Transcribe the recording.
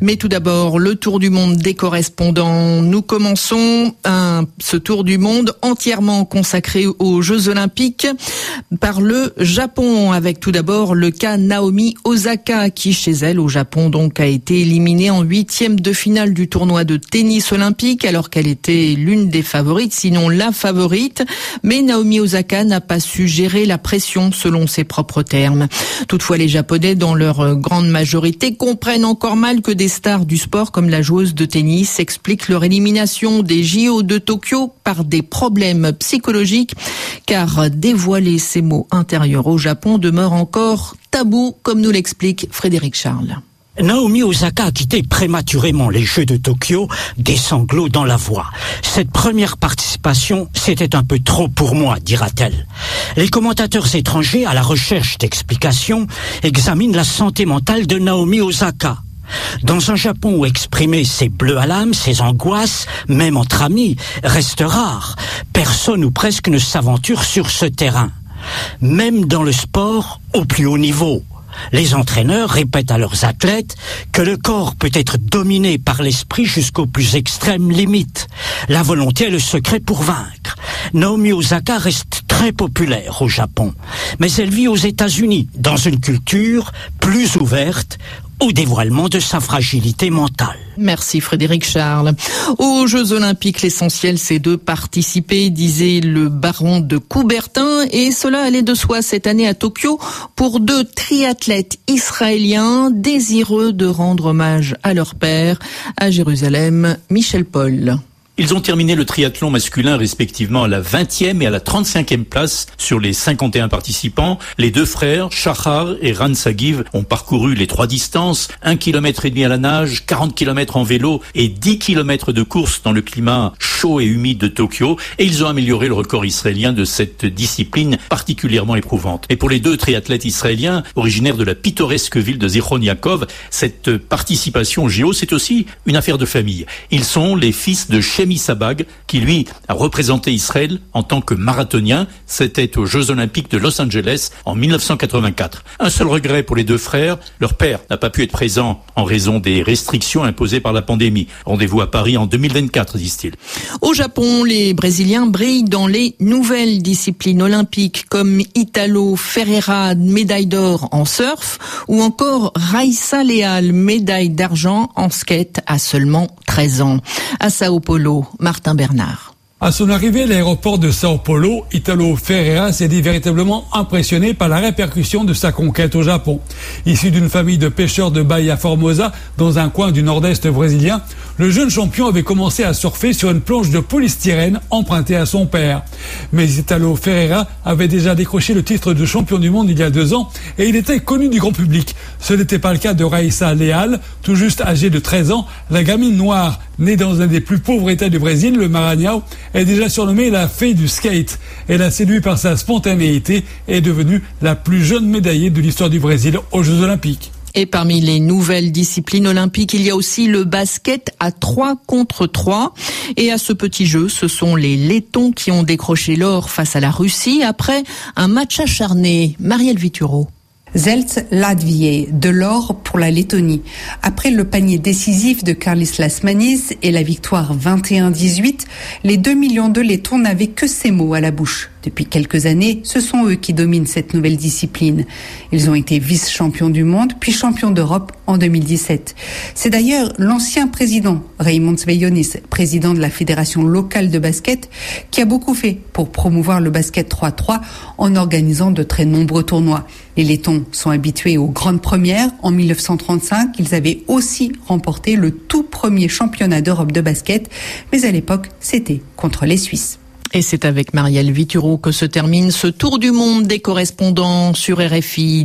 Mais tout d'abord, le tour du monde des correspondants. Nous commençons un, ce tour du monde entièrement consacré aux Jeux Olympiques par le Japon, avec tout d'abord le cas Naomi Osaka, qui chez elle au Japon donc a été éliminée en huitième de finale du tournoi de tennis olympique, alors qu'elle était l'une des favorites, sinon la favorite. Mais Naomi Osaka n'a pas su gérer la pression selon ses propres termes. Toutefois, les Japonais, dans leur grande majorité, comprennent encore mal que des stars du sport comme la joueuse de tennis expliquent leur élimination des JO de Tokyo par des problèmes psychologiques, car dévoiler ces mots intérieurs au Japon demeure encore tabou, comme nous l'explique Frédéric Charles. Naomi Osaka a quitté prématurément les Jeux de Tokyo, des sanglots dans la voix. Cette première participation, c'était un peu trop pour moi, dira-t-elle. Les commentateurs étrangers, à la recherche d'explications, examinent la santé mentale de Naomi Osaka. Dans un Japon où exprimer ses bleus à l'âme, ses angoisses, même entre amis, reste rare, personne ou presque ne s'aventure sur ce terrain. Même dans le sport au plus haut niveau. Les entraîneurs répètent à leurs athlètes que le corps peut être dominé par l'esprit jusqu'aux plus extrêmes limites. La volonté est le secret pour vaincre. Naomi Osaka reste très populaire au Japon, mais elle vit aux États-Unis, dans une culture plus ouverte au dévoilement de sa fragilité mentale. Merci Frédéric Charles. Aux Jeux Olympiques, l'essentiel c'est de participer, disait le baron de Coubertin, et cela allait de soi cette année à Tokyo pour deux triathlètes israéliens désireux de rendre hommage à leur père à Jérusalem, Michel Paul. Ils ont terminé le triathlon masculin respectivement à la 20e et à la 35e place sur les 51 participants. Les deux frères, Shachar et Ran Sagiv, ont parcouru les trois distances, 1 km et demi à la nage, 40 km en vélo et 10 km de course dans le climat chaud et humide de Tokyo et ils ont amélioré le record israélien de cette discipline particulièrement éprouvante. Et pour les deux triathlètes israéliens, originaires de la pittoresque ville de Zichron Yaakov, cette participation géo, c'est aussi une affaire de famille. Ils sont les fils de Shemi Sabag, qui lui a représenté Israël en tant que marathonien. C'était aux Jeux Olympiques de Los Angeles en 1984. Un seul regret pour les deux frères, leur père n'a pas pu être présent en raison des restrictions imposées par la pandémie. Rendez-vous à Paris en 2024, disent-ils. Au Japon, les Brésiliens brillent dans les nouvelles disciplines olympiques comme Italo Ferreira, médaille d'or en surf, ou encore Raissa Leal, médaille d'argent en skate à seulement 13 ans. À Sao Paulo, Martin Bernard. À son arrivée à l'aéroport de Sao Paulo, Italo Ferreira s'est dit véritablement impressionné par la répercussion de sa conquête au Japon. Issu d'une famille de pêcheurs de Bahia Formosa, dans un coin du nord-est brésilien, le jeune champion avait commencé à surfer sur une planche de polystyrène empruntée à son père. Mais Italo Ferreira avait déjà décroché le titre de champion du monde il y a deux ans et il était connu du grand public. Ce n'était pas le cas de Raissa Leal, tout juste âgée de 13 ans, la gamine noire, née dans un des plus pauvres états du Brésil, le Maranhão, est déjà surnommée la fée du skate. Elle a séduit par sa spontanéité et est devenue la plus jeune médaillée de l'histoire du Brésil aux Jeux Olympiques. Et parmi les nouvelles disciplines olympiques, il y a aussi le basket à 3 contre 3. Et à ce petit jeu, ce sont les Lettons qui ont décroché l'or face à la Russie après un match acharné. Marielle Vituro. Zelts Latvier, de l'or pour la Lettonie. Après le panier décisif de Carlis Lasmanis et la victoire 21-18, les 2 millions de Lettons n'avaient que ces mots à la bouche. Depuis quelques années, ce sont eux qui dominent cette nouvelle discipline. Ils ont été vice-champions du monde, puis champions d'Europe en 2017. C'est d'ailleurs l'ancien président, Raymond Sveyonis, président de la Fédération locale de basket, qui a beaucoup fait pour promouvoir le basket 3-3 en organisant de très nombreux tournois. Les Lettons sont habitués aux grandes premières. En 1935, ils avaient aussi remporté le tout premier championnat d'Europe de basket, mais à l'époque, c'était contre les Suisses. Et c'est avec Marielle Vituro que se termine ce tour du monde des correspondants sur RFI.